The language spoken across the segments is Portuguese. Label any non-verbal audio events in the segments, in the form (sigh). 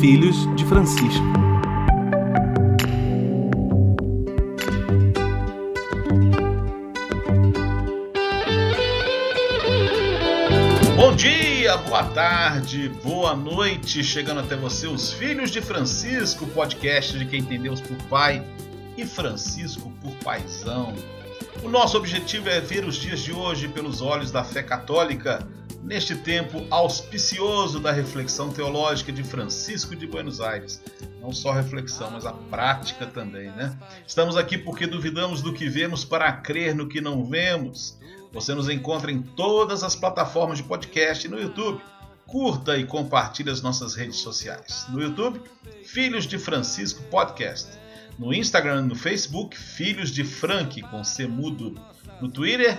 Filhos de Francisco. Bom dia, boa tarde, boa noite, chegando até você os Filhos de Francisco, podcast de quem tem Deus por pai e Francisco por paisão. O nosso objetivo é ver os dias de hoje pelos olhos da fé católica, neste tempo auspicioso da reflexão teológica de Francisco de Buenos Aires. Não só reflexão, mas a prática também, né? Estamos aqui porque duvidamos do que vemos para crer no que não vemos. Você nos encontra em todas as plataformas de podcast e no YouTube. Curta e compartilhe as nossas redes sociais. No YouTube, Filhos de Francisco Podcast. No Instagram e no Facebook, Filhos de Frank, com C mudo. No Twitter,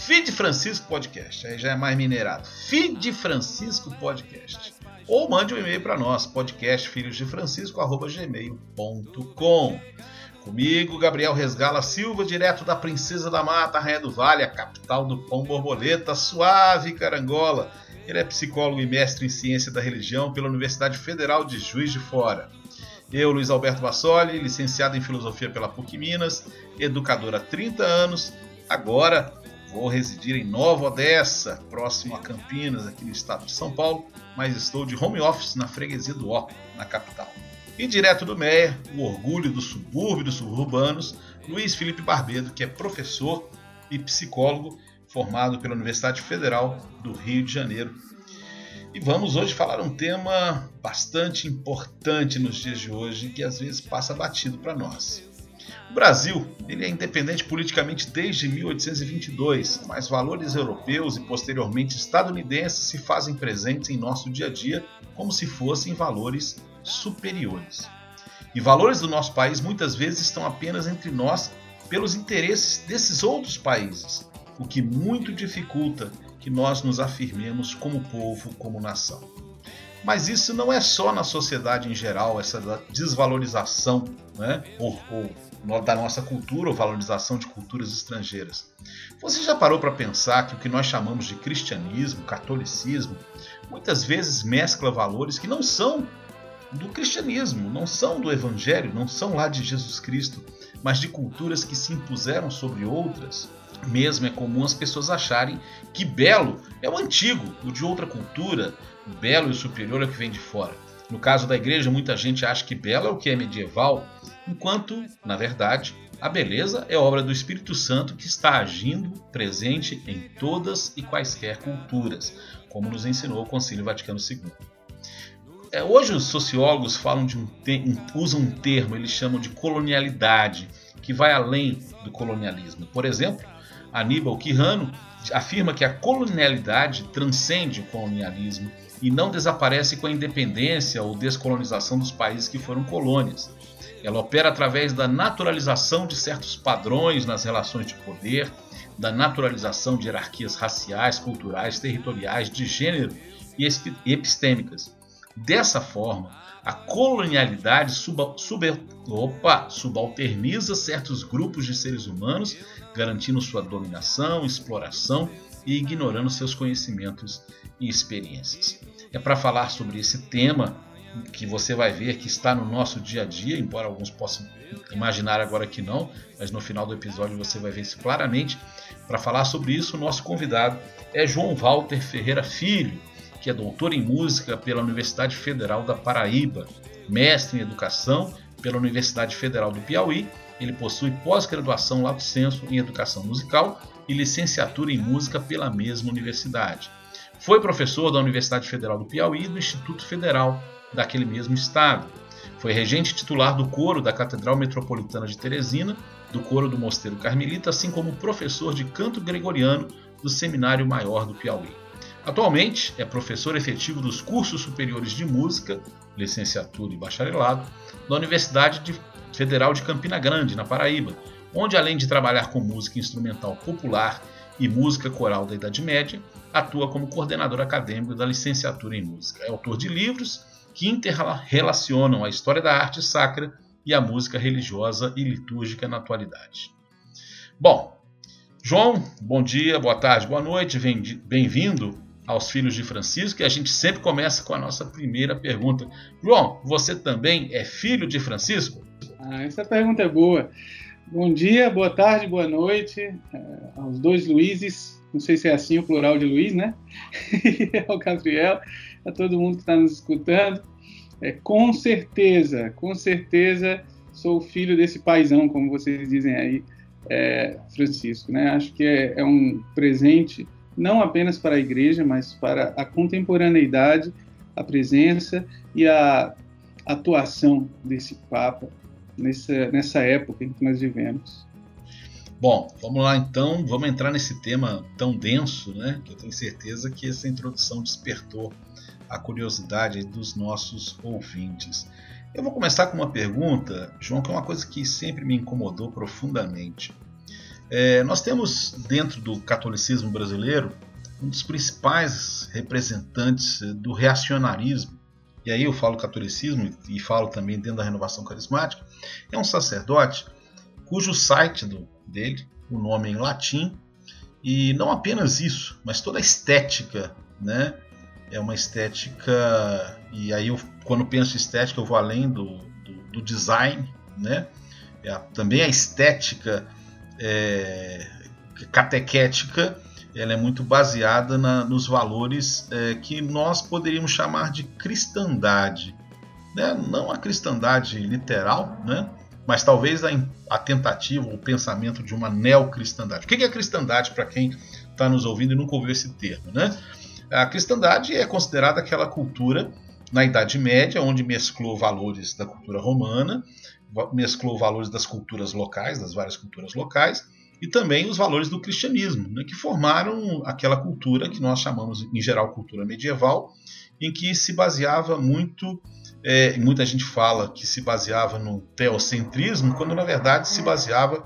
Feed Francisco Podcast. Aí já é mais minerado. Feed Francisco Podcast. Ou mande um e-mail para nós, podcastfilhosdefrancisco.gmail.com Comigo, Gabriel Resgala Silva, direto da Princesa da Mata, Rainha do Vale, a capital do pão borboleta, suave carangola. Ele é psicólogo e mestre em ciência da religião pela Universidade Federal de Juiz de Fora. Eu, Luiz Alberto Bassoli, licenciado em filosofia pela PUC Minas, educador há 30 anos, agora vou residir em Nova Odessa, próximo a Campinas, aqui no estado de São Paulo, mas estou de home office na freguesia do Ó, na capital. E direto do Meia, o orgulho do subúrbio dos suburbanos, Luiz Felipe Barbedo, que é professor e psicólogo formado pela Universidade Federal do Rio de Janeiro. E vamos hoje falar um tema bastante importante nos dias de hoje que às vezes passa batido para nós. O Brasil ele é independente politicamente desde 1822, mas valores europeus e posteriormente estadunidenses se fazem presentes em nosso dia a dia como se fossem valores superiores. E valores do nosso país muitas vezes estão apenas entre nós pelos interesses desses outros países, o que muito dificulta que nós nos afirmemos como povo, como nação. Mas isso não é só na sociedade em geral, essa desvalorização né, ou, ou da nossa cultura ou valorização de culturas estrangeiras. Você já parou para pensar que o que nós chamamos de cristianismo, catolicismo, muitas vezes mescla valores que não são do cristianismo, não são do evangelho, não são lá de Jesus Cristo, mas de culturas que se impuseram sobre outras. Mesmo é comum as pessoas acharem que belo é o antigo, o de outra cultura, o belo e o superior é o que vem de fora. No caso da igreja, muita gente acha que belo é o que é medieval, enquanto, na verdade, a beleza é obra do Espírito Santo que está agindo presente em todas e quaisquer culturas, como nos ensinou o Concílio Vaticano II. É, hoje os sociólogos falam de um, usam um termo, eles chamam de colonialidade, que vai além do colonialismo. Por exemplo, Aníbal Quirrano afirma que a colonialidade transcende o colonialismo e não desaparece com a independência ou descolonização dos países que foram colônias. Ela opera através da naturalização de certos padrões nas relações de poder, da naturalização de hierarquias raciais, culturais, territoriais, de gênero e epistêmicas. Dessa forma, a colonialidade suba, sub, opa, subalterniza certos grupos de seres humanos, garantindo sua dominação, exploração e ignorando seus conhecimentos e experiências. É para falar sobre esse tema que você vai ver que está no nosso dia a dia, embora alguns possam imaginar agora que não, mas no final do episódio você vai ver isso claramente. Para falar sobre isso, o nosso convidado é João Walter Ferreira Filho, que é doutor em música pela Universidade Federal da Paraíba, mestre em educação pela Universidade Federal do Piauí. Ele possui pós-graduação Lato Senso em educação musical e licenciatura em música pela mesma universidade. Foi professor da Universidade Federal do Piauí e do Instituto Federal daquele mesmo estado. Foi regente titular do coro da Catedral Metropolitana de Teresina, do coro do Mosteiro Carmelita, assim como professor de canto gregoriano do Seminário Maior do Piauí. Atualmente é professor efetivo dos cursos superiores de música, licenciatura e bacharelado, da Universidade Federal de Campina Grande, na Paraíba, onde além de trabalhar com música instrumental popular e música coral da Idade Média, atua como coordenador acadêmico da licenciatura em música. É autor de livros que interrelacionam a história da arte sacra e a música religiosa e litúrgica na atualidade. Bom, João, bom dia, boa tarde, boa noite, bem-vindo aos filhos de Francisco e a gente sempre começa com a nossa primeira pergunta. João, você também é filho de Francisco? Ah, essa pergunta é boa. Bom dia, boa tarde, boa noite é, aos dois Luizes. Não sei se é assim o plural de Luiz, né? (laughs) ao Gabriel, a todo mundo que está nos escutando. É, com certeza, com certeza sou filho desse paizão, como vocês dizem aí, é, Francisco. Né? Acho que é, é, um presente não apenas para a igreja, mas para a contemporaneidade, a presença e a atuação desse Papa nessa, nessa época em que nós vivemos. Bom, vamos lá então, vamos entrar nesse tema tão denso, né? Que eu tenho certeza que essa introdução despertou a curiosidade dos nossos ouvintes. Eu vou começar com uma pergunta, João, que é uma coisa que sempre me incomodou profundamente. É, nós temos dentro do catolicismo brasileiro um dos principais representantes do reacionarismo, e aí eu falo catolicismo e falo também dentro da renovação carismática, é um sacerdote cujo site do, dele, o nome é em latim, e não apenas isso, mas toda a estética né, é uma estética e aí eu, quando penso em estética eu vou além do, do, do design, né? É, também a estética é, catequética ela é muito baseada na, nos valores é, que nós poderíamos chamar de cristandade, né? não a cristandade literal, né? mas talvez a, a tentativa, o pensamento de uma neocristandade. O que é cristandade para quem está nos ouvindo e nunca ouviu esse termo? Né? A cristandade é considerada aquela cultura na Idade Média, onde mesclou valores da cultura romana, mesclou valores das culturas locais, das várias culturas locais, e também os valores do cristianismo, né, que formaram aquela cultura que nós chamamos, em geral, cultura medieval, em que se baseava muito, é, muita gente fala que se baseava no teocentrismo, quando na verdade se baseava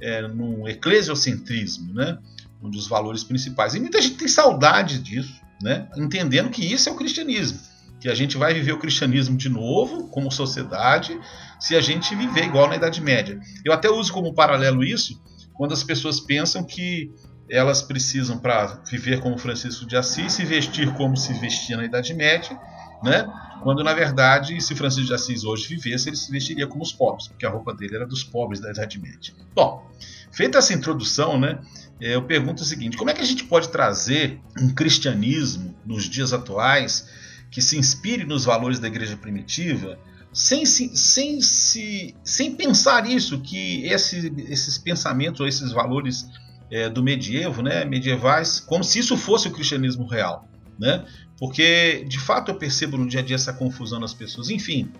é, no eclesiocentrismo, né, um dos valores principais. E muita gente tem saudade disso, né? entendendo que isso é o cristianismo. Que a gente vai viver o cristianismo de novo, como sociedade, se a gente viver igual na Idade Média. Eu até uso como paralelo isso quando as pessoas pensam que elas precisam, para viver como Francisco de Assis, se vestir como se vestia na Idade Média, né? quando na verdade, se Francisco de Assis hoje vivesse, ele se vestiria como os pobres, porque a roupa dele era dos pobres da Idade Média. Bom, feita essa introdução, né, eu pergunto o seguinte: como é que a gente pode trazer um cristianismo nos dias atuais que se inspire nos valores da igreja primitiva, sem, sem, sem, sem pensar isso, que esse, esses pensamentos ou esses valores é, do medievo, né, medievais, como se isso fosse o cristianismo real. Né? Porque de fato eu percebo no dia a dia essa confusão nas pessoas. Enfim,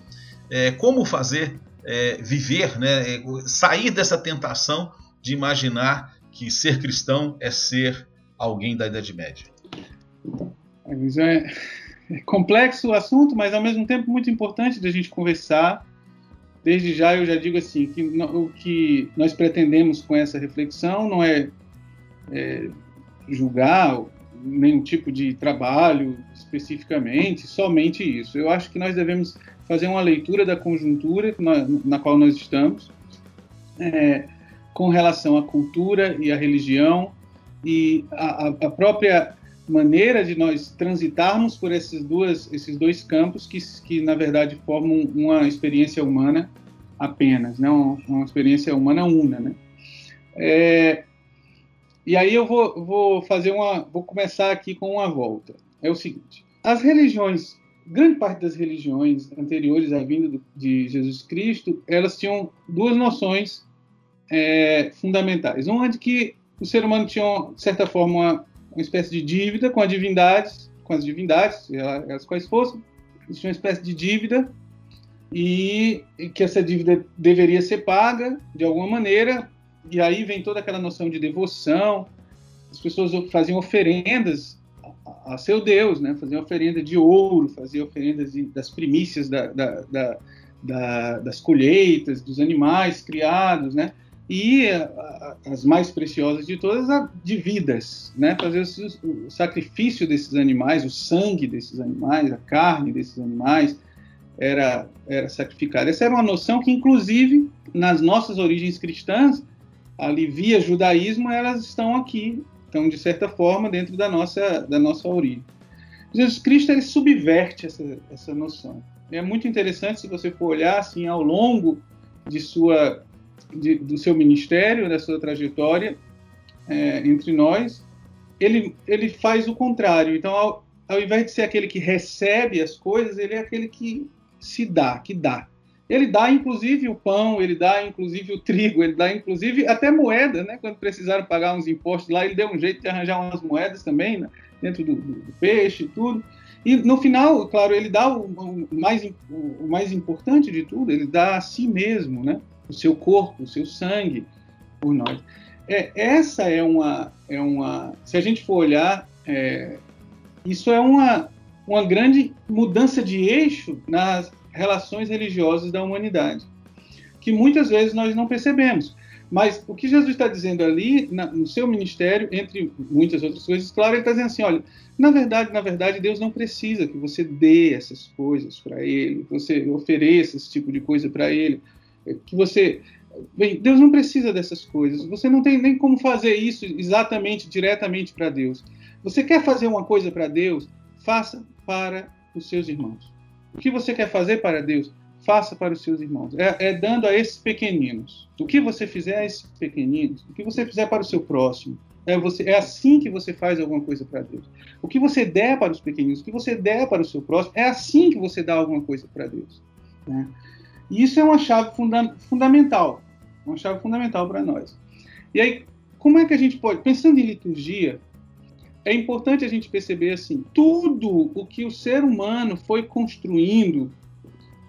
é, como fazer é, viver, né, sair dessa tentação de imaginar que ser cristão é ser alguém da Idade Média? É, é complexo o assunto, mas ao mesmo tempo muito importante da gente conversar. Desde já eu já digo assim que o que nós pretendemos com essa reflexão não é, é julgar nenhum tipo de trabalho especificamente, somente isso. Eu acho que nós devemos fazer uma leitura da conjuntura na, na qual nós estamos, é, com relação à cultura e à religião e a, a própria maneira de nós transitarmos por esses, duas, esses dois campos que, que, na verdade, formam uma experiência humana apenas, né? uma, uma experiência humana una. Né? É, e aí eu vou, vou fazer uma, vou começar aqui com uma volta. É o seguinte: as religiões, grande parte das religiões anteriores à vinda de Jesus Cristo, elas tinham duas noções é, fundamentais. Uma de que o ser humano tinha, de certa forma, uma, uma espécie de dívida com a divindade, com as divindades, elas quais fossem, eles tinham uma espécie de dívida e, e que essa dívida deveria ser paga de alguma maneira, e aí vem toda aquela noção de devoção, as pessoas faziam oferendas a, a seu Deus, né? faziam oferenda de ouro, faziam oferendas de, das primícias da, da, da, das colheitas, dos animais criados, né? E as mais preciosas de todas, de vidas, né? Fazer o, sacrifício desses animais, o sangue desses animais, a carne desses animais era era sacrificada. Essa era uma noção que, inclusive, nas nossas origens cristãs, ali via judaísmo, elas estão aqui, estão de certa forma dentro da nossa da nossa origem. Jesus Cristo ele subverte essa, essa noção. É muito interessante se você for olhar assim ao longo de sua, de, do seu ministério, da sua trajetória é, entre nós, ele, ele faz o contrário. Então, ao, ao invés de ser aquele que recebe as coisas, ele é aquele que se dá, que dá. Ele dá inclusive o pão, ele dá inclusive o trigo, ele dá inclusive até moeda, né? Quando precisaram pagar uns impostos lá, ele deu um jeito de arranjar umas moedas também, né? dentro do, do, peixe e tudo. E no final, claro, ele dá o, o, mais, o mais importante de tudo, ele dá a si mesmo, né? O seu corpo, o seu sangue por nós. É, essa é uma, é uma. Se a gente for olhar, é, isso é uma, uma grande mudança de eixo nas relações religiosas da humanidade, que muitas vezes nós não percebemos. Mas o que Jesus está dizendo ali, na, no seu ministério, entre muitas outras coisas, claro, ele está dizendo assim: olha, na verdade, na verdade, Deus não precisa que você dê essas coisas para Ele, você ofereça esse tipo de coisa para Ele, que você. Bem, Deus não precisa dessas coisas. Você não tem nem como fazer isso exatamente, diretamente para Deus. Você quer fazer uma coisa para Deus? Faça para os seus irmãos. O que você quer fazer para Deus? faça para os seus irmãos. É, é, dando a esses pequeninos. O que você fizer a esses pequeninos, o que você fizer para o seu próximo, é, você, é assim que você faz alguma coisa para Deus. O que você der para os pequeninos, o que você der para o seu próximo, é assim que você dá alguma coisa para Deus. Né? E isso é uma chave funda fundamental, uma chave fundamental para nós. E aí, como é que a gente pode, pensando em liturgia, é importante a gente perceber assim, tudo o que o ser humano foi construindo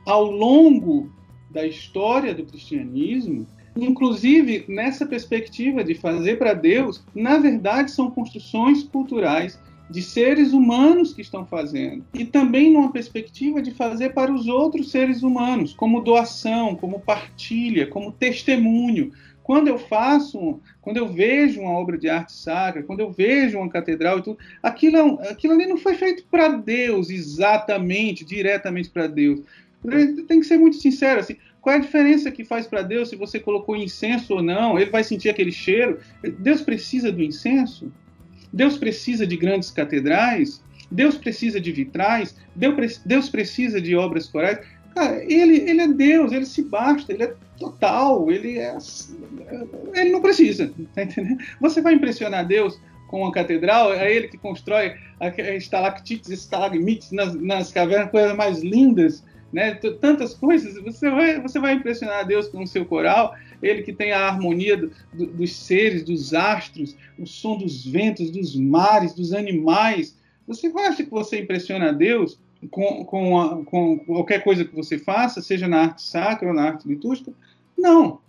ao longo da história do cristianismo, inclusive nessa perspectiva de fazer para Deus, na verdade são construções culturais de seres humanos que estão fazendo. E também numa perspectiva de fazer para os outros seres humanos, como doação, como partilha, como testemunho. Quando eu faço, quando eu vejo uma obra de arte sacra, quando eu vejo uma catedral e tudo, aquilo, é aquilo ali não foi feito para Deus exatamente, diretamente para Deus tem que ser muito sincero, assim, qual é a diferença que faz para Deus se você colocou incenso ou não? Ele vai sentir aquele cheiro? Deus precisa do incenso? Deus precisa de grandes catedrais? Deus precisa de vitrais? Deus precisa de obras corais? Cara, ele, ele é Deus, ele se basta, ele é total, ele é. Ele não precisa, tá entendendo? Você vai impressionar Deus com uma catedral, é ele que constrói estalactites, estalagmites nas, nas cavernas, coisas mais lindas né? Tantas coisas, você vai, você vai impressionar Deus com o seu coral, ele que tem a harmonia do, do, dos seres, dos astros, o som dos ventos, dos mares, dos animais. Você acha que você impressiona Deus com, com, a, com qualquer coisa que você faça, seja na arte sacra ou na arte litúrgica? Não.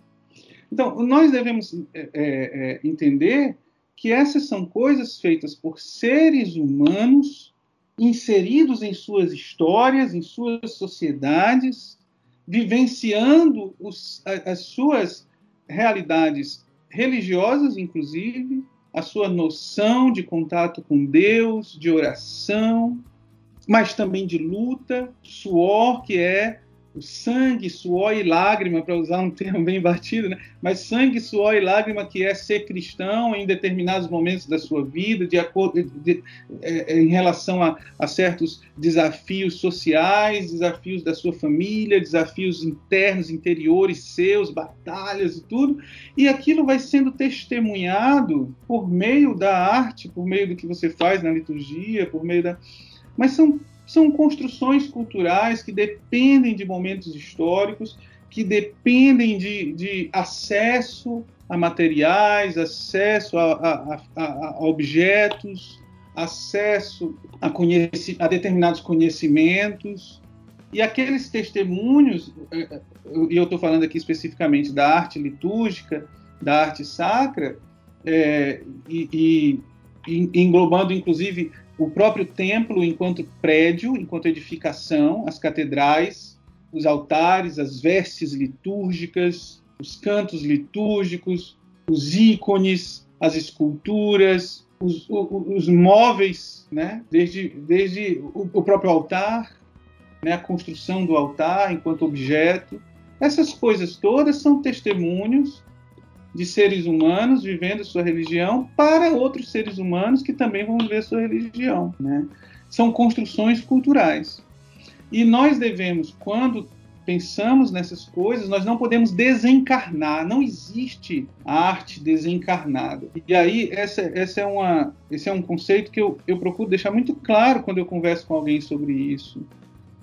Então, nós devemos é, é, é entender que essas são coisas feitas por seres humanos inseridos em suas histórias, em suas sociedades, vivenciando os, as suas realidades religiosas, inclusive, a sua noção de contato com Deus, de oração, mas também de luta, suor, que é o sangue, suor e lágrima, para usar um (laughs) termo bem batido, né? mas sangue, suor e lágrima que é ser cristão em determinados momentos da sua vida, de acordo de, de, é, é, em relação a, a, certos desafios sociais, desafios da sua família, desafios internos, interiores seus, batalhas e tudo, e aquilo vai sendo testemunhado por meio da arte, por meio do que você faz na liturgia, por meio da mas são são construções culturais que dependem de momentos históricos, que dependem de, de acesso a materiais, acesso a, a, a, a objetos, acesso a, conheci, a determinados conhecimentos. E aqueles testemunhos, eh, eh, e eu estou falando aqui especificamente da arte litúrgica, da arte sacra, é, e, e englobando inclusive o próprio templo enquanto prédio, enquanto edificação, as catedrais, os altares, as vestes litúrgicas, os cantos litúrgicos, os ícones, as esculturas, os, os, os móveis, né? desde, desde o, o próprio altar, né? a construção do altar enquanto objeto. Essas coisas todas são testemunhos de seres humanos vivendo sua religião para outros seres humanos que também vão viver sua religião, né? são construções culturais. E nós devemos, quando pensamos nessas coisas, nós não podemos desencarnar. Não existe arte desencarnada. E aí, essa, essa é uma, esse é um conceito que eu, eu procuro deixar muito claro quando eu converso com alguém sobre isso.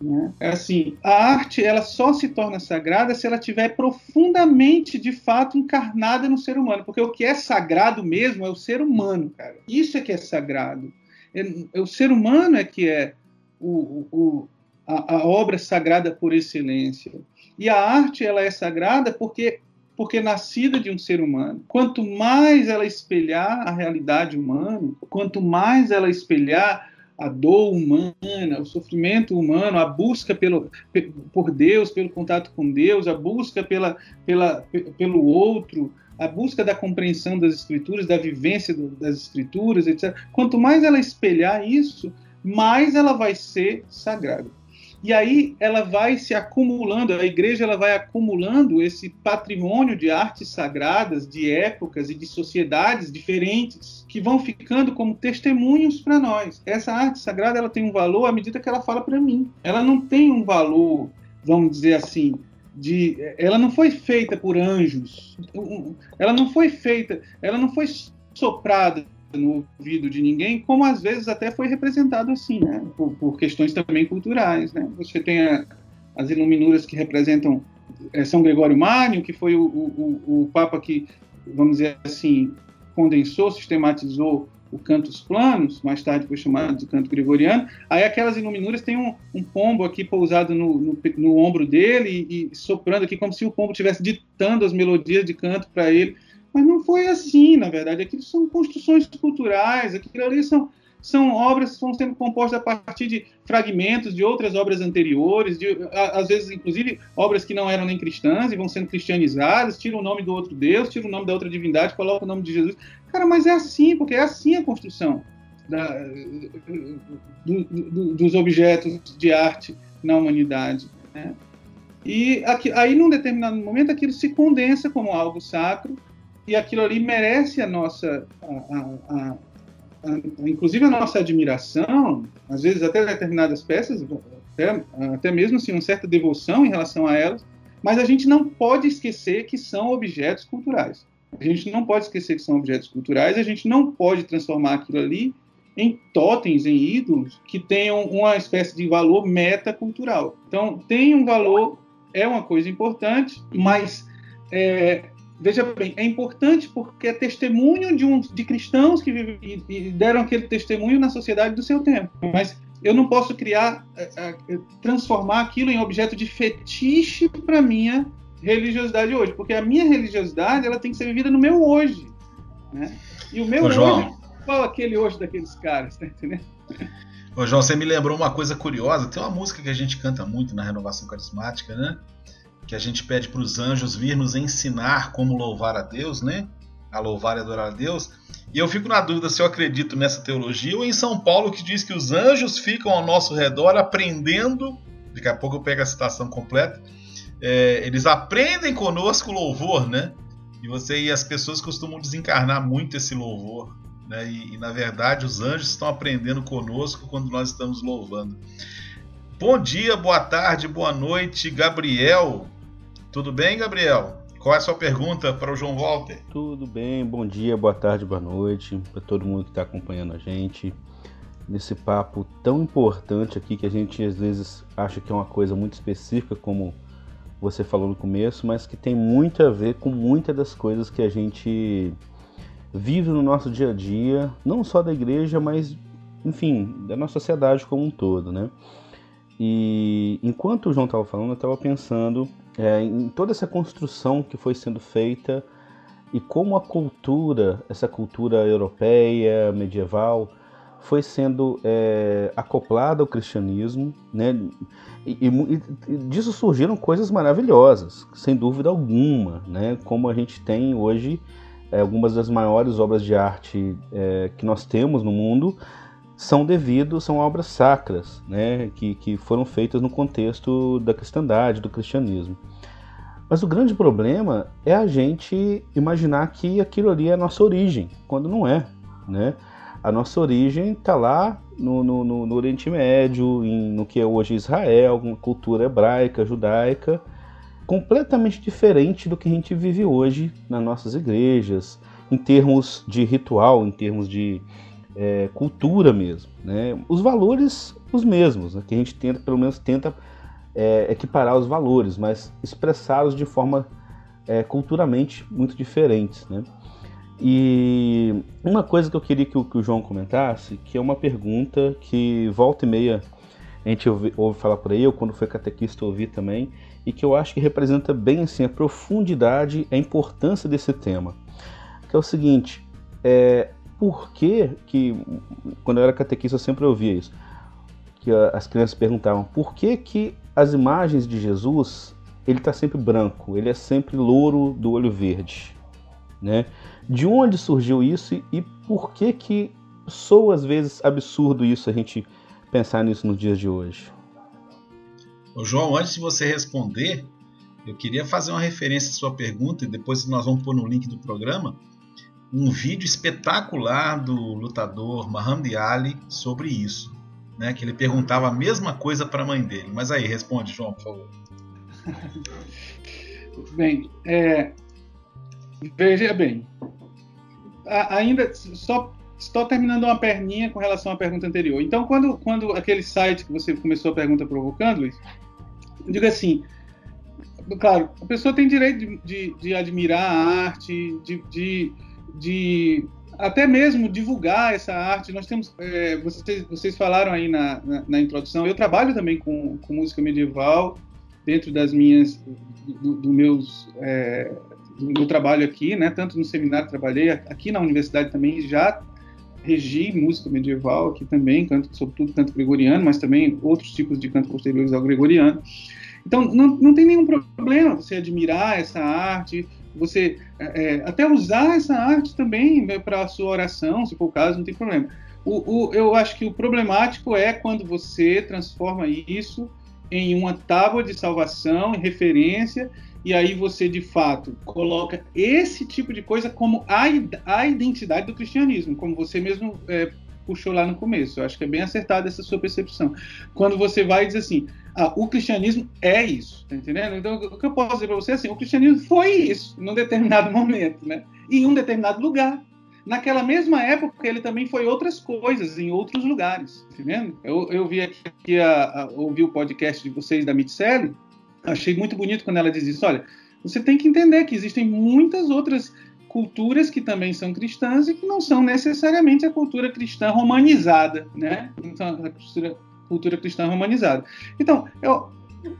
Né? É assim, a arte ela só se torna sagrada se ela estiver profundamente, de fato, encarnada no ser humano. Porque o que é sagrado mesmo é o ser humano, cara. Isso é que é sagrado. É, é o ser humano é que é o, o, a, a, obra sagrada por excelência. E a arte ela é sagrada porque porque é nascida de um ser humano. Quanto mais ela espelhar a realidade humana, quanto mais ela espelhar a dor humana, o sofrimento humano, a busca pelo, por Deus, pelo contato com Deus, a busca pela, pela, pelo outro, a busca da compreensão das escrituras, da vivência das escrituras, etc. Quanto mais ela espelhar isso, mais ela vai ser sagrada. E aí ela vai se acumulando, a igreja ela vai acumulando esse patrimônio de artes sagradas, de épocas e de sociedades diferentes, que vão ficando como testemunhos para nós. Essa arte sagrada ela tem um valor à medida que ela fala para mim. Ela não tem um valor, vamos dizer assim, de, ela não foi feita por anjos. Ela não foi feita, ela não foi soprada no ouvido de ninguém, como às vezes até foi representado assim, né? por, por questões também culturais. Né? Você tem a, as iluminuras que representam é, São Gregório Magno, que foi o, o, o, Papa que, vamos dizer assim, condensou, sistematizou o cantos planos, mais tarde foi chamado de canto gregoriano. Aí aquelas iluminuras têm um, um pombo aqui pousado no, no, no ombro dele e, e, soprando aqui como se o pombo estivesse ditando as melodias de canto para ele. Mas não foi assim, na verdade. Aquilo são construções culturais, aquilo ali são, são obras que vão sendo compostas a partir de fragmentos de outras obras anteriores, de, às vezes, inclusive, obras que não eram nem cristãs e vão sendo cristianizadas, tiram o nome do outro Deus, tiram o nome da outra divindade, colocam o nome de Jesus. Cara, mas é assim, porque é assim a construção da, do, do, dos objetos de arte na humanidade. Né? E aqui, aí, num determinado momento, aquilo se condensa como algo sacro e aquilo ali merece a nossa, a, a, a, inclusive a nossa admiração, às vezes até determinadas peças, até, até mesmo assim, uma certa devoção em relação a elas, mas a gente não pode esquecer que são objetos culturais. A gente não pode esquecer que são objetos culturais, a gente não pode transformar aquilo ali em totens, em ídolos, que tenham uma espécie de valor metacultural. Então, tem um valor, é uma coisa importante, mas é, veja bem, é importante porque é testemunho de, um, de cristãos que vivem, e, deram aquele testemunho na sociedade do seu tempo. Mas eu não posso criar, é, é, transformar aquilo em objeto de fetiche para minha religiosidade hoje, porque a minha religiosidade ela tem que ser vivida no meu hoje, né? E o meu Ô, hoje, qual aquele hoje daqueles caras, tá entendendo? Ô, João, você me lembrou uma coisa curiosa. Tem uma música que a gente canta muito na renovação carismática, né? Que a gente pede para os anjos vir nos ensinar como louvar a Deus, né? A louvar e adorar a Deus. E eu fico na dúvida se eu acredito nessa teologia ou em São Paulo que diz que os anjos ficam ao nosso redor aprendendo. Daqui a pouco eu pego a citação completa. É, eles aprendem conosco louvor, né? E você e as pessoas costumam desencarnar muito esse louvor, né? E, e na verdade os anjos estão aprendendo conosco quando nós estamos louvando. Bom dia, boa tarde, boa noite, Gabriel. Tudo bem, Gabriel? Qual é a sua pergunta para o João Walter? Tudo bem, bom dia, boa tarde, boa noite para todo mundo que está acompanhando a gente nesse papo tão importante aqui que a gente às vezes acha que é uma coisa muito específica, como você falou no começo, mas que tem muito a ver com muitas das coisas que a gente vive no nosso dia a dia, não só da igreja, mas enfim, da nossa sociedade como um todo, né? E enquanto o João estava falando, eu estava pensando é, em toda essa construção que foi sendo feita e como a cultura, essa cultura europeia, medieval, foi sendo é, acoplada ao cristianismo, né? E, e, e, disso surgiram coisas maravilhosas, sem dúvida alguma, né? Como a gente tem hoje é, algumas das maiores obras de arte é, que nós temos no mundo são devidos, são obras sacras, né, que, que foram feitas no contexto da cristandade, do cristianismo. Mas o grande problema é a gente imaginar que aquilo ali é a nossa origem, quando não é. Né? A nossa origem está lá no, no, no, Oriente Médio, em, no que é hoje Israel, cultura hebraica, judaica, completamente diferente do que a gente vive hoje nas nossas igrejas, em termos de ritual, em termos de é, cultura mesmo. Né? Os valores os mesmos, né? que a gente tenta, pelo menos tenta é, equiparar os valores, mas expressá-los de forma é, culturalmente muito diferentes. Né? E uma coisa que eu queria que o, que o, João comentasse, que é uma pergunta que volta e meia a gente ouve, ouve falar por aí, eu quando foi catequista ouvi também, e que eu acho que representa bem assim, a profundidade, a importância desse tema. Que é o seguinte, é, por que, que quando eu era catequista eu sempre ouvia isso, que as crianças perguntavam, por que que as imagens de Jesus, ele está sempre branco, ele é sempre louro do olho verde, né? De onde surgiu isso e por que que sou às vezes absurdo isso a gente pensar nisso nos dias de hoje? Ô João, antes de você responder, eu queria fazer uma referência à sua pergunta e depois nós vamos pôr no link do programa um vídeo espetacular do lutador Muhammad Ali sobre isso, né? Que ele perguntava a mesma coisa para a mãe dele. Mas aí, responde, João, por favor. (laughs) bem, é, veja bem, ainda só estou terminando uma perninha com relação à pergunta anterior. Então, quando, quando aquele site que você começou a pergunta provocando, Luiz, diga assim, claro, a pessoa tem direito de, de, de admirar a arte, de, de, de, até mesmo divulgar essa arte. Nós temos, é, vocês, vocês falaram aí na, na, na, introdução, eu trabalho também com, com música medieval dentro das minhas, do, do meus é, do meu trabalho aqui, né, tanto no seminário trabalhei, aqui na universidade também já regi música medieval aqui também, canto, sobretudo canto gregoriano, mas também outros tipos de canto posteriores ao gregoriano. Então, não, não tem nenhum problema você admirar essa arte, você é, é até usar essa arte também né, para a sua oração, se for o caso, não tem problema. O, o, eu acho que o problemático é quando você transforma isso em uma tábua de salvação, em referência, e aí você de fato coloca esse tipo de coisa como a, a identidade do cristianismo, como você mesmo é, puxou lá no começo. Eu acho que é bem acertada essa sua percepção. Quando você vai e diz assim, ah, o cristianismo é isso, tá entendendo? Então, o que eu posso dizer para você é assim, o cristianismo foi isso, num determinado (laughs) momento, né? em um determinado lugar. Naquela mesma época, ele também foi outras coisas, em outros lugares, tá entendendo? Eu, eu vi aqui, a, a, ouvi o podcast de vocês da Mitzelli, achei muito bonito quando ela diz isso. Olha, você tem que entender que existem muitas outras culturas que também são cristãs e que não são necessariamente a cultura cristã romanizada, né? Então, a cultura, cultura cristã romanizada. Então, eu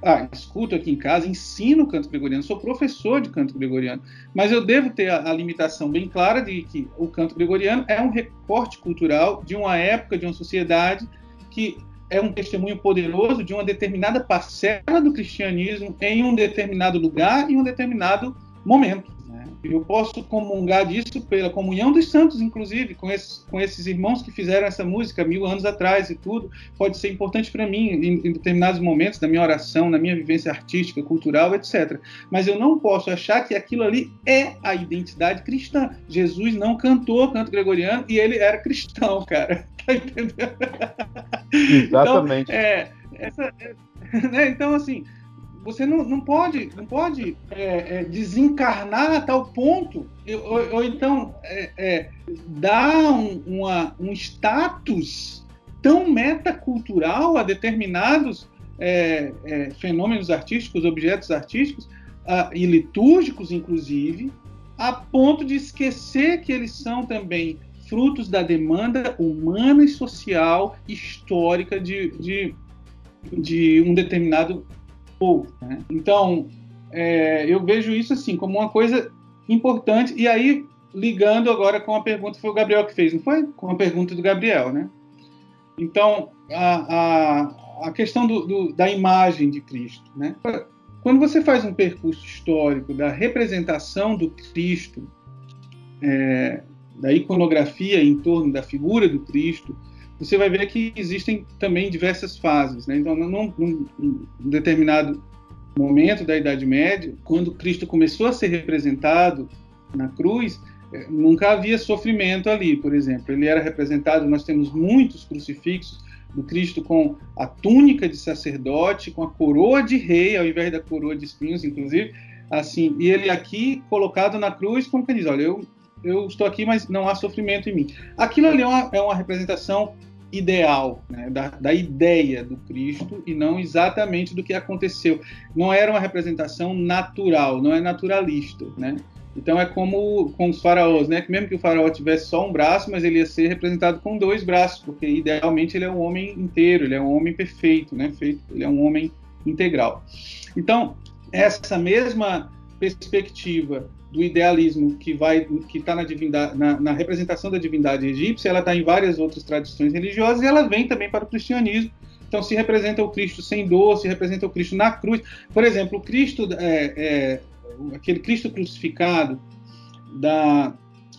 ah, escuto aqui em casa, ensino canto gregoriano, sou professor de canto gregoriano, mas eu devo ter a, a, limitação bem clara de que o canto gregoriano é um recorte cultural de uma época, de uma sociedade que é um testemunho poderoso de uma determinada parcela do cristianismo em um determinado lugar e um determinado momento. Eu posso comungar disso pela comunhão dos santos, inclusive, com esses, com esses irmãos que fizeram essa música mil anos atrás e tudo. Pode ser importante para mim em, em, determinados momentos da minha oração, na minha vivência artística, cultural, etc. Mas eu não posso achar que aquilo ali é a identidade cristã. Jesus não cantou canto gregoriano e ele era cristão, cara. (laughs) Tá entendendo? Exatamente. Então, é, essa, é, (laughs) né? então assim, você não, não pode, não pode é, é, desencarnar a tal ponto, ou, ou então é, é, dar um, uma, um status tão metacultural a determinados é, fenômenos artísticos, objetos artísticos, uh, e litúrgicos, inclusive, a ponto de esquecer que eles são também frutos da demanda humana e social histórica de, de, de um determinado povo. Né? Então, é, eu vejo isso assim como uma coisa importante. E aí, ligando agora com a pergunta, foi o Gabriel que fez, não foi? Com a pergunta do Gabriel, né? Então, a, a, a questão do, do, da imagem de Cristo, né? Quando você faz um percurso histórico da representação do Cristo é, da iconografia em torno da figura do Cristo, você vai ver que existem também diversas fases. Né? Então, num, num, num, determinado momento da Idade Média, quando Cristo começou a ser representado na cruz, é, nunca havia sofrimento ali, por exemplo. Ele era representado, nós temos muitos crucifixos do Cristo com a túnica de sacerdote, com a coroa de rei, ao invés da coroa de espinhos, inclusive, assim, e ele aqui colocado na cruz, como que diz, olha, eu, eu estou aqui, mas não há sofrimento em mim. Aquilo ali é uma, é uma representação ideal, né, da, da, ideia do Cristo e não exatamente do que aconteceu. Não era uma representação natural, não é naturalista, né? Então é como com os faraós, né? Que mesmo que o faraó tivesse só um braço, mas ele ia ser representado com dois braços, porque idealmente ele é um homem inteiro, ele é um homem perfeito, né? Feito, ele é um homem integral. Então essa mesma perspectiva do idealismo que vai que está na, divindade, na, na representação da divindade egípcia, ela está em várias outras tradições religiosas e ela vem também para o cristianismo. Então se representa o Cristo sem dor, se representa o Cristo na cruz. Por exemplo, o Cristo é, é, aquele Cristo crucificado da,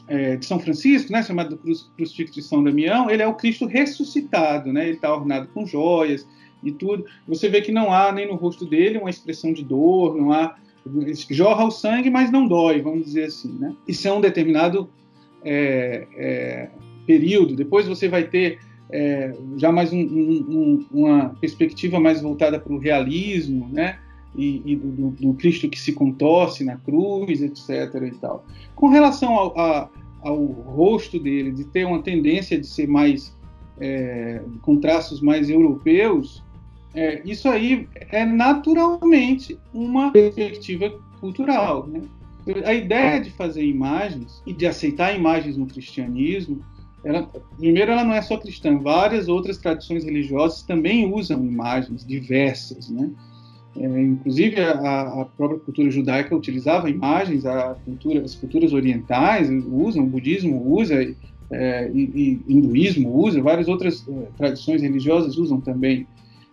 é, de São Francisco, né, chamado do crucifixo de São Damião, ele é o Cristo ressuscitado, né, ele está ornado com joias e tudo. Você vê que não há nem no rosto dele uma expressão de dor, não há jorra o sangue, mas não dói, vamos dizer assim, né? Isso é um determinado é, é, período. Depois você vai ter é, já mais um, um, uma perspectiva mais voltada para o realismo, né? e, e do, do, Cristo que se contorce na cruz, etc. E tal. Com relação ao, a, ao rosto dele, de ter uma tendência de ser mais é, com traços mais europeus, é, isso aí é naturalmente uma perspectiva cultural. Né? A ideia de fazer imagens e de aceitar imagens no cristianismo, ela, primeiro, ela não é só cristã, várias outras tradições religiosas também usam imagens diversas, né? É, inclusive, a, a, própria cultura judaica utilizava imagens, cultura, as culturas orientais usam, o budismo usa, é, e, e hinduísmo usa, várias outras é, tradições religiosas usam também,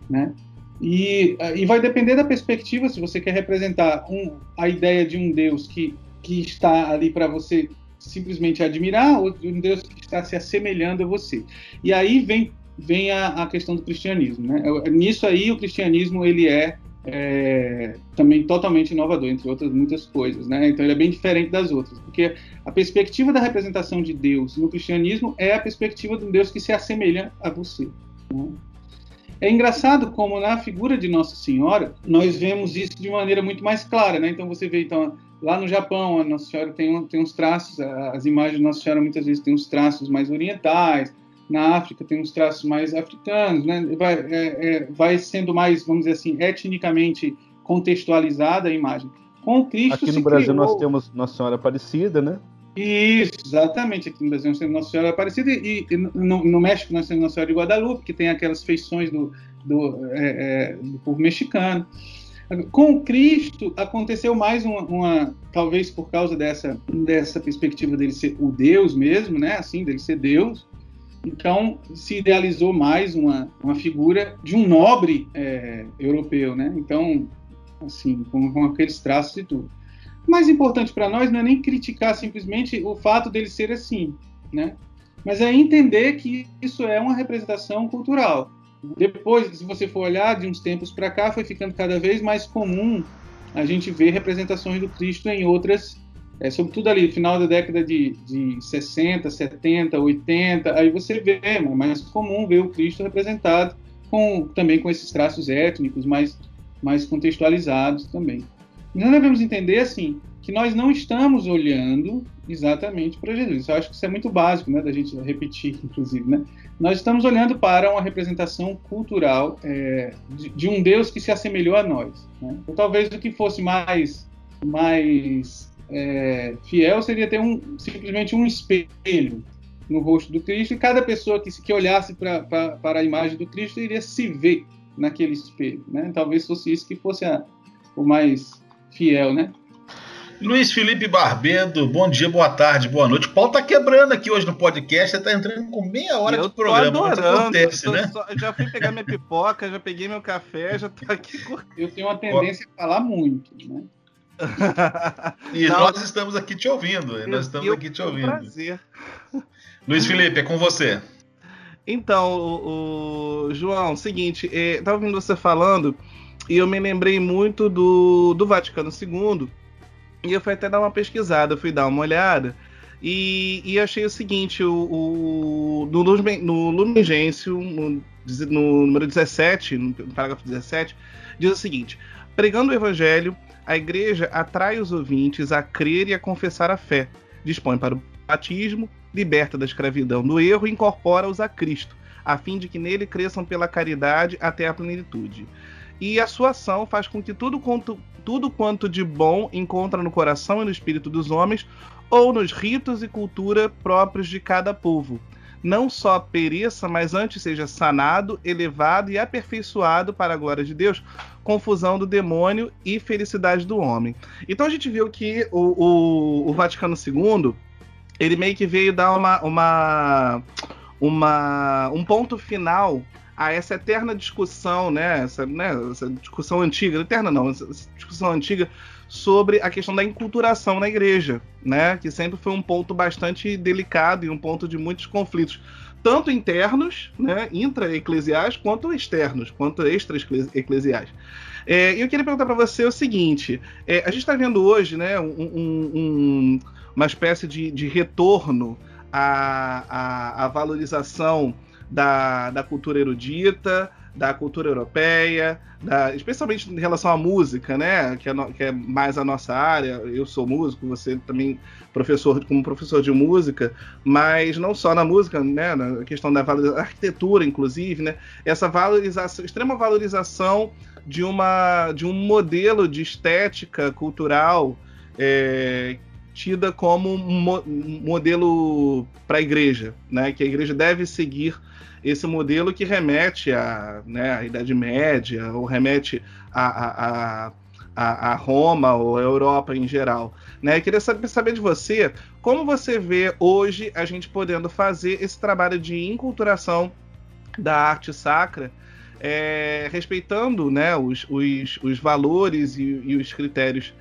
né? E, e vai depender da perspectiva, se você quer representar um, a ideia de um Deus que, que está ali para você simplesmente admirar, ou de um Deus que está se assemelhando a você. E aí vem, vem a, a questão do cristianismo, né? Nisso aí, o cristianismo, ele é é, também totalmente inovador, entre outras muitas coisas. Né? Então ele é bem diferente das outras, porque a perspectiva da representação de Deus no cristianismo é a perspectiva de um Deus que se assemelha a você. Né? É engraçado como na figura de Nossa Senhora nós vemos isso de maneira muito mais clara, né? Então você vê então lá no Japão a Nossa Senhora tem, tem uns traços, as imagens de Nossa Senhora muitas vezes têm uns traços mais orientais, na África tem uns traços mais africanos, né? vai, é, é, vai sendo mais, vamos dizer assim, etnicamente contextualizada a imagem. Com o Cristo Aqui no Brasil criou... nós temos Nossa Senhora Aparecida, né? Isso, exatamente. Aqui no Brasil nós temos Nossa Senhora Aparecida e, e no, no, México nós temos Nossa Senhora de Guadalupe, que tem aquelas feições do, do, é, é, do povo mexicano. Com Cristo aconteceu mais uma, uma, talvez por causa dessa dessa perspectiva dele ser o Deus mesmo, né? Assim, dele ser Deus, então, se idealizou mais uma, uma figura de um nobre é, europeu, né? Então, assim, com, com, aqueles traços e tudo. Mais importante para nós não é nem criticar simplesmente o fato dele ser assim, né? Mas é entender que isso é uma representação cultural. Depois, se você for olhar de uns tempos para cá, foi ficando cada vez mais comum a gente ver representações do Cristo em outras é, sobretudo ali, final da década de, de 60, 70, 80, aí você vê, é mais comum ver o Cristo representado com, também com esses traços étnicos mais, mais contextualizados também. Nós devemos entender, assim, que nós não estamos olhando exatamente para Jesus. Eu acho que isso é muito básico, né, da gente repetir, (laughs) inclusive, né? Nós estamos olhando para uma representação cultural é, de, de, um Deus que se assemelhou a nós. Né? Ou talvez o que fosse mais, mais é, fiel seria ter um, simplesmente um espelho no rosto do Cristo e cada pessoa que, que olhasse para a imagem do Cristo iria se ver naquele espelho. Né? Talvez fosse isso que fosse a, o mais fiel, né? Luiz Felipe Barbendo, bom dia, boa tarde, boa noite. O pau tá quebrando aqui hoje no podcast, você tá entrando com meia hora eu de programa. Adorando, acontece, né? Só, já fui pegar minha pipoca, já peguei meu café, já tô aqui. Eu tenho uma tendência a falar muito, né? e Não, nós estamos aqui te ouvindo. Eu, nós estamos aqui te ouvindo. Prazer. Luiz Felipe, é com você. Então, o, o João, seguinte, é, tava ouvindo você falando e eu me lembrei muito do, do Vaticano II e eu fui até dar uma pesquisada, fui dar uma olhada. E, e achei o seguinte: o, o, no, no Lumen Gentium, no, no número 17, no parágrafo 17, diz o seguinte: pregando o evangelho, a igreja atrai os ouvintes a crer e a confessar a fé, dispõe para o batismo, liberta da escravidão do erro e incorpora-os a Cristo, a fim de que nele cresçam pela caridade até a plenitude. E a sua ação faz com que tudo quanto, tudo quanto de bom encontra no coração e no espírito dos homens, ou nos ritos e cultura próprios de cada povo, não só pereça, mas antes seja sanado, elevado e aperfeiçoado para a glória de Deus, confusão do demônio e felicidade do homem. Então a gente viu que o, o, o Vaticano II ele meio que veio dar uma, uma, uma um ponto final a essa eterna discussão, né? Essa, né? essa discussão antiga, eterna não, essa discussão antiga sobre a questão da enculturação na igreja, né? Que sempre foi um ponto bastante delicado e um ponto de muitos conflitos, tanto internos, né, intra-eclesiais, quanto externos, quanto extra-eclesiais. É, eu queria perguntar para você o seguinte: é, a gente está vendo hoje, né, um, um, uma espécie de, de retorno à, à, à valorização da, da cultura erudita, da cultura europeia, da, especialmente em relação à música, né? Que é, no, que é, mais a nossa área. Eu sou músico, você também professor como professor de música, mas não só na música, né? Na questão da arquitetura, inclusive, né? Essa valorização, extrema valorização de uma de um modelo de estética cultural é, tida como um, mo modelo para a igreja, né? Que a igreja deve seguir esse modelo que remete à, né, Idade Média, ou remete a, a, a, a, Roma ou a Europa em geral. Né? Eu queria saber, saber de você como você vê hoje a gente podendo fazer esse trabalho de enculturação da arte sacra, é, respeitando né, os, os, os valores e, e os critérios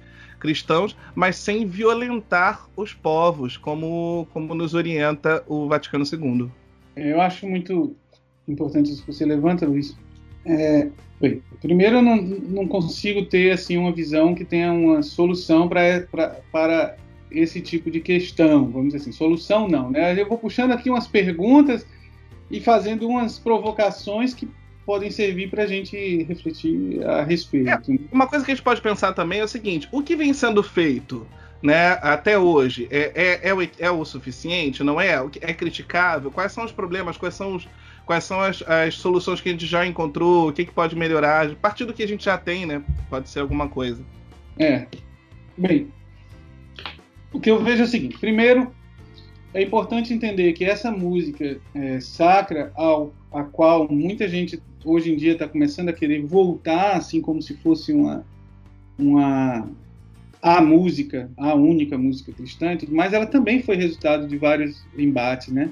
cristãos, mas sem violentar os povos, como, como nos orienta o Vaticano II. Eu acho muito importante isso que você levanta, Luiz. É, bem, primeiro, eu não, não consigo ter assim uma visão que tenha uma solução pra, pra, para esse tipo de questão, vamos dizer assim. Solução não, né? Eu vou puxando aqui umas perguntas e fazendo umas provocações que podem servir para a gente refletir a respeito. É, uma coisa que a gente pode pensar também é o seguinte: o que vem sendo feito né, até hoje é, é, é, o, é o suficiente? Não é? É criticável? Quais são os problemas? Quais são, os, quais são as, as soluções que a gente já encontrou? O que, que pode melhorar? A partir do que a gente já tem, né? Pode ser alguma coisa. É. Bem, o que eu vejo é o seguinte: primeiro, é importante entender que essa música é, sacra, ao, a qual muita gente hoje em dia está começando a querer voltar, assim como se fosse uma, uma a música, a única música cristã, mas ela também foi resultado de vários embates, né?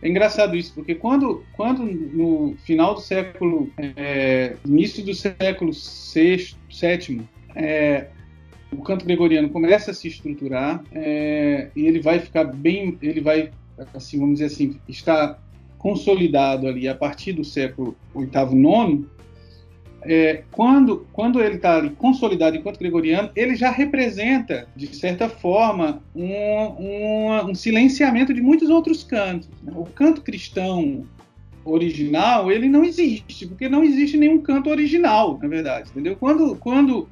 É engraçado isso, porque quando, quando no final do século, é, início do século VI, VII, é, o canto gregoriano começa a se estruturar é, e ele vai ficar bem, ele vai, assim, vamos dizer assim, estar consolidado ali a partir do século VIII, IX, é, quando, quando ele está consolidado enquanto gregoriano, ele já representa, de certa forma, um, um, um silenciamento de muitos outros cantos. Né? O canto cristão original, ele não existe, porque não existe nenhum canto original, na verdade, entendeu? Quando, quando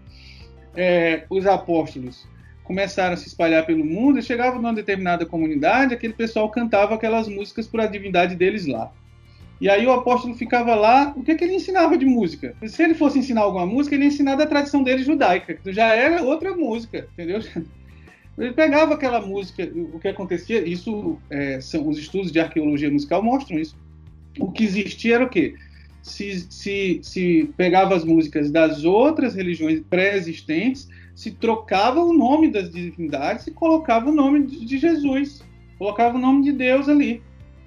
é, os apóstolos começaram a se espalhar pelo mundo, chegavam numa determinada comunidade, aquele pessoal cantava aquelas músicas por a divindade deles lá. E aí o apóstolo ficava lá, o que, que ele ensinava de música? Se ele fosse ensinar alguma música, ele ia ensinar da tradição dele judaica, que já era outra música, entendeu? (laughs) Ele pegava aquela música, o que acontecia, isso é, são os estudos de arqueologia musical mostram isso. O que existia era o quê? Se, se, se pegava as músicas das outras religiões pré-existentes, se trocava o nome das divindades e colocava o nome de Jesus, colocava o nome de Deus ali,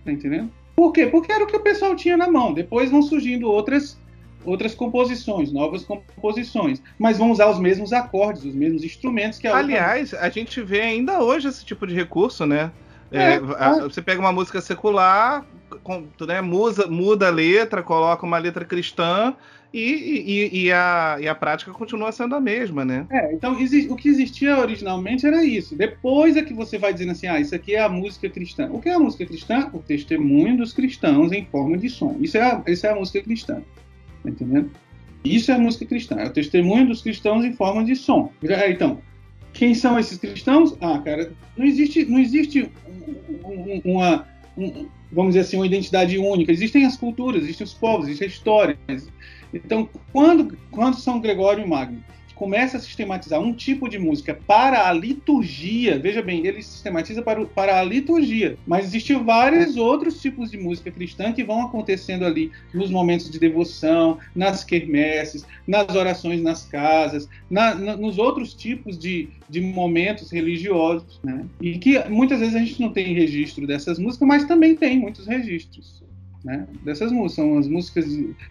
tá entendendo? Por quê? Porque era o que o pessoal tinha na mão. Depois vão surgindo outras outras composições, novas composições, mas vão usar os mesmos acordes, os mesmos instrumentos que a Aliás, outra... a gente vê ainda hoje esse tipo de recurso, né? É, é, a, você pega uma música secular, com, né, muda, muda a letra, coloca uma letra cristã E, e, e, a, e a prática continua sendo a mesma, né? É, então o que existia originalmente era isso. Depois é que você vai dizendo assim, ah, isso aqui é a música cristã. O que é a música cristã? O testemunho dos cristãos em forma de som. Isso é a, isso é a música cristã. Tá entendendo? Isso é a música cristã. É o testemunho dos cristãos em forma de som. Então, quem são esses cristãos? Ah, cara, não existe, não existe uma, vamos dizer assim, uma identidade única. Existem as culturas, existem os povos, existem as histórias. Então, quando, quando São Gregório Magno começa a sistematizar um tipo de música para a liturgia, veja bem, ele sistematiza para, para a liturgia, mas existem vários outros tipos de música cristã que vão acontecendo ali nos momentos de devoção, nas quermesses, nas orações nas casas, na, na, nos outros tipos de, de momentos religiosos, né? E que muitas vezes a gente não tem registro dessas músicas, mas também tem muitos registros. Né, dessas músicas, são as músicas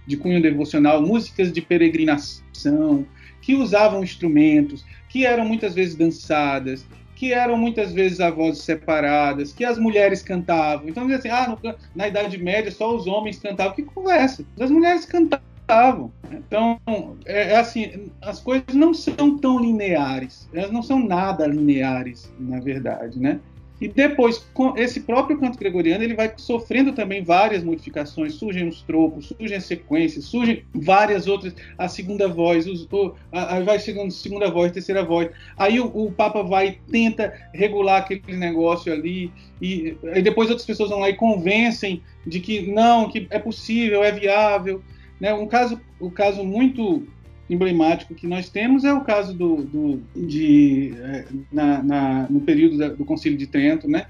de, cunho devocional, músicas de peregrinação, que usavam instrumentos, que eram muitas vezes dançadas, que eram muitas vezes a vozes separadas, que as mulheres cantavam. Então, assim, ah, no, na Idade Média só os homens cantavam. Que conversa? As mulheres cantavam. Então, é, é assim, as coisas não são tão lineares. Elas não são nada lineares, na verdade, né? E depois, com esse próprio canto gregoriano, ele vai sofrendo também várias modificações. Surgem os tropos, surgem as sequências, surgem várias outras. A segunda voz, os, o, a, vai chegando segunda voz, terceira voz. Aí o, o, Papa vai, tenta regular aquele negócio ali. E, e depois outras pessoas vão lá e convencem de que não, que é possível, é viável. Né? Um caso, um caso muito emblemático que nós temos é o caso do, do de, é, na, na, no período da, do Concílio de Trento, né,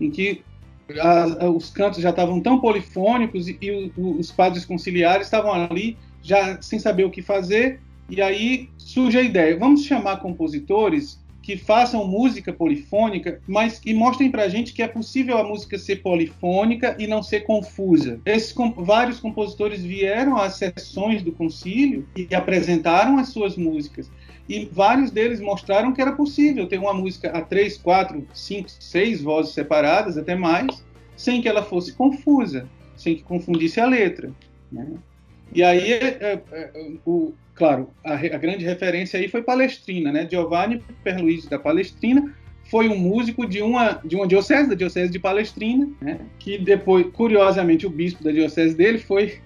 em que a, a, os cantos já estavam tão polifônicos e, e o, os padres conciliares estavam ali já sem saber o que fazer, e aí surge a ideia, vamos chamar compositores que façam música polifônica, mas que mostrem para a gente que é possível a música ser polifônica e não ser confusa. Esses vários compositores vieram às sessões do concílio e apresentaram as suas músicas. E vários deles mostraram que era possível ter uma música a três, quatro, cinco, seis vozes separadas, até mais, sem que ela fosse confusa, sem que confundisse a letra. Né? E aí, é, é, é o, claro, a, a, grande referência aí foi Palestrina, né? Giovanni Perluigi da Palestrina foi um músico de uma, de uma diocese, da diocese de Palestrina, né? que depois, curiosamente, o bispo da diocese dele foi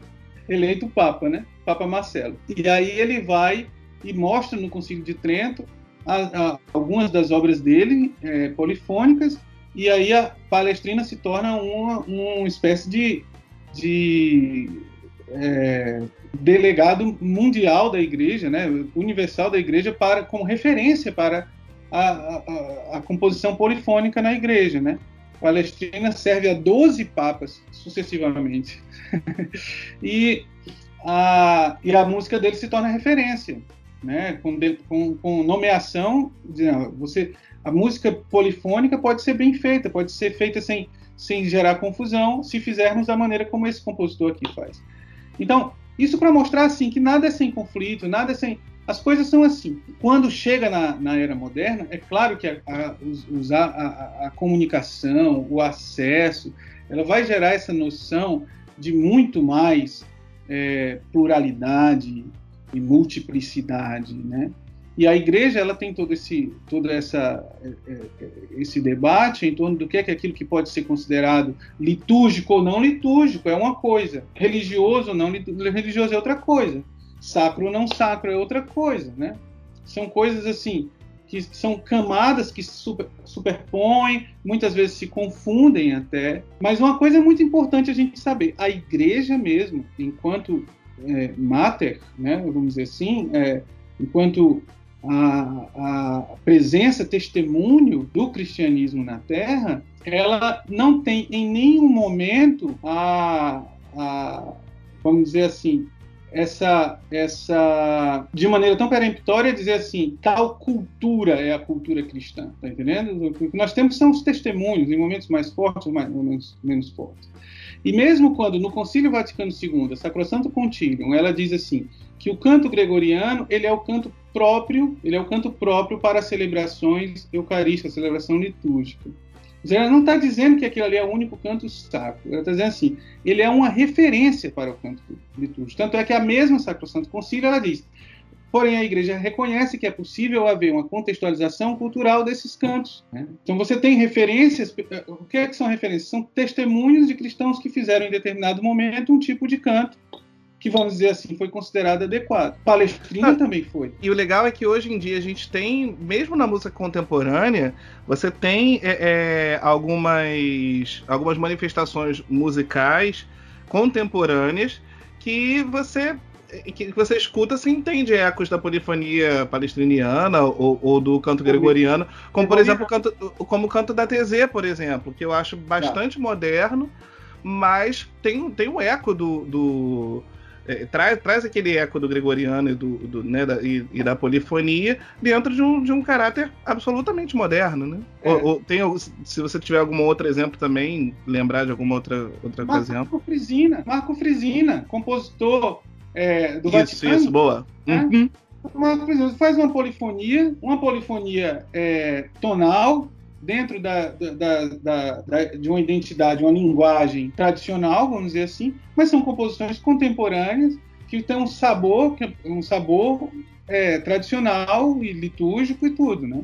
eleito papa, né? Papa Marcelo. E aí ele vai e mostra no Concílio de Trento a, a, algumas das obras dele, é, polifônicas, e aí a Palestrina se torna uma, uma espécie de, de é, delegado mundial da igreja, né, universal da igreja, para, como referência para a, a, a composição polifônica na igreja. Né? Palestrina serve a 12 papas sucessivamente. (laughs) e, a, e a música dele se torna referência. Né, com, com, com nomeação, você, a música polifônica pode ser bem feita, pode ser feita sem, sem gerar confusão, se fizermos da maneira como esse compositor aqui faz. Então, isso para mostrar assim que nada é sem conflito, nada é sem. As coisas são assim. Quando chega na, na era moderna, é claro que a, a, a, a, comunicação, o acesso, ela vai gerar essa noção de muito mais é, pluralidade e multiplicidade, né? E a igreja ela tem todo esse, todo essa, é, é, esse debate em torno do que é, aquilo que pode ser considerado litúrgico ou não litúrgico é uma coisa, religioso ou não religioso é outra coisa, sacro ou não sacro é outra coisa, né? São coisas assim que são camadas que super, superpõem, muitas vezes se confundem até. Mas uma coisa é muito importante a gente saber: a igreja mesmo, enquanto é, mater, né, vamos dizer assim, é, enquanto a, a presença, testemunho do cristianismo na Terra, ela não tem em nenhum momento a, a vamos dizer assim, essa, essa, de maneira tão peremptória, dizer assim, tal cultura é a cultura cristã, tá entendendo? O que nós temos são os testemunhos, em momentos mais fortes ou mais, menos, menos fortes. E mesmo quando no Concílio Vaticano II, Sacrosanto Concilium, ela diz assim, que o canto gregoriano ele é o canto próprio, ele é o canto próprio para celebrações eucarísticas, celebração litúrgica. Ela não está dizendo que aquilo ali é o único canto sacro. Ela está dizendo assim, ele é uma referência para o canto litúrgico. Tanto é que a mesma Sacro Santo Concílio ela diz, porém a Igreja reconhece que é possível haver uma contextualização cultural desses cantos. Né? Então você tem referências. O que, é que são referências? São testemunhos de cristãos que fizeram em determinado momento um tipo de canto que, vamos dizer assim, foi considerado adequado. Palestrina ah, também foi. E o legal é que hoje em dia a gente tem, mesmo na música contemporânea, você tem é, é, algumas, algumas manifestações musicais contemporâneas que você que você escuta se entende ecos da polifonia palestriniana ou, ou do canto gregoriano, como por exemplo o canto, como o canto da TZ, por exemplo, que eu acho bastante moderno, mas tem, tem um eco do, do é, traz, traz aquele eco do gregoriano e, do, do né, da, e, e, da polifonia dentro de um, de um caráter absolutamente moderno, né? É. Ou, ou, tem, se você tiver algum outro exemplo também, lembrar de alguma outra, outra Marco ocasião. Frisina, Marco Frisina, compositor é, do isso, Vaticano. Isso, boa. Né? Uhum. Marco Frisina faz uma polifonia, uma polifonia é, tonal, dentro da, da, da, da, de uma identidade, uma linguagem tradicional, vamos dizer assim, mas são composições contemporâneas que têm um sabor, um sabor é, tradicional e litúrgico e tudo, né?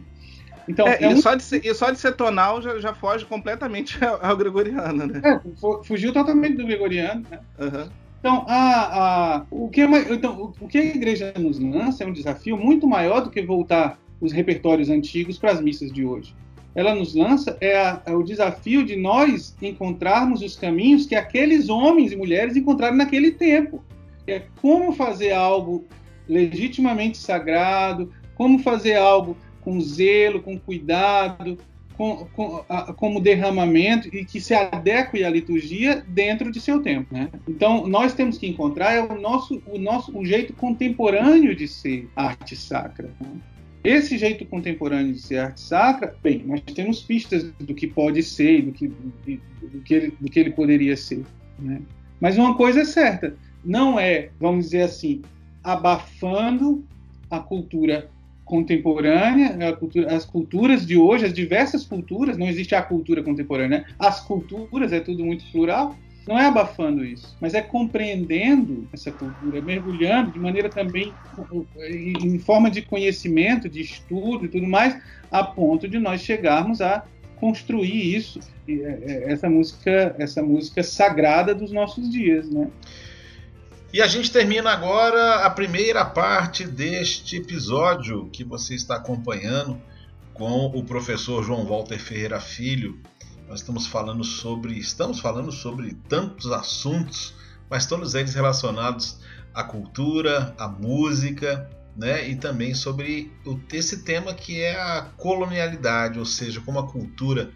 Então, é, é e, só de ser, e só de ser tonal já, já foge completamente ao, (laughs) ao gregoriano, né? É, fugiu totalmente do gregoriano, né? Uhum. Então, a, a, o, que é, então, o que a igreja nos lança é um desafio muito maior do que voltar os repertórios antigos para as missas de hoje ela nos lança é, a, é, o desafio de nós encontrarmos os caminhos que aqueles homens e mulheres encontraram naquele tempo. É como fazer algo legitimamente sagrado, como fazer algo com zelo, com cuidado, com, com, a, como derramamento e que se adeque à liturgia dentro de seu tempo. Né? Então, nós temos que encontrar é o nosso, o nosso o jeito contemporâneo de ser arte sacra. Né? Esse jeito contemporâneo de ser arte sacra, bem, nós temos pistas do que pode ser, do que, do, que, ele, do que ele poderia ser. Né? Mas uma coisa é certa, não é, vamos dizer assim, abafando a cultura contemporânea, a cultura, as culturas de hoje, as diversas culturas, não existe a cultura contemporânea, né? as culturas é tudo muito plural, não é abafando isso, mas é compreendendo essa cultura, mergulhando de maneira também em forma de conhecimento, de estudo e tudo mais, a ponto de nós chegarmos a construir isso, é, é, essa música, essa música sagrada dos nossos dias, né? E a gente termina agora a primeira parte deste episódio que você está acompanhando com o professor João Walter Ferreira Filho nós estamos falando sobre, estamos falando sobre tantos assuntos, mas todos eles relacionados à cultura, à música, né? E também sobre esse tema que é a colonialidade, ou seja, como a cultura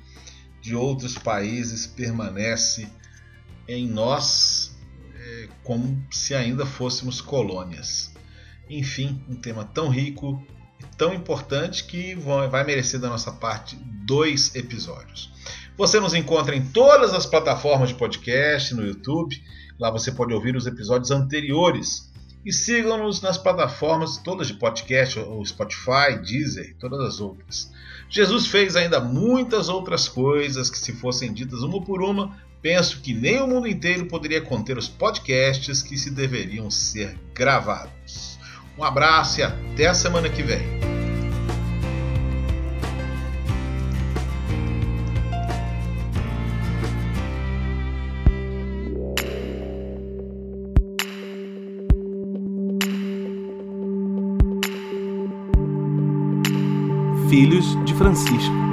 de outros países permanece em nós é, como se ainda fôssemos colônias. Enfim, um tema tão rico e tão importante que vai merecer da nossa parte dois episódios. Você nos encontra em todas as plataformas de podcast, no YouTube. Lá você pode ouvir os episódios anteriores. E sigam-nos nas plataformas todas de podcast, o Spotify, Deezer todas as outras. Jesus fez ainda muitas outras coisas que, se fossem ditas uma por uma, penso que nem o mundo inteiro poderia conter os podcasts que se deveriam ser gravados. Um abraço e até a semana que vem. Filhos de Francisco.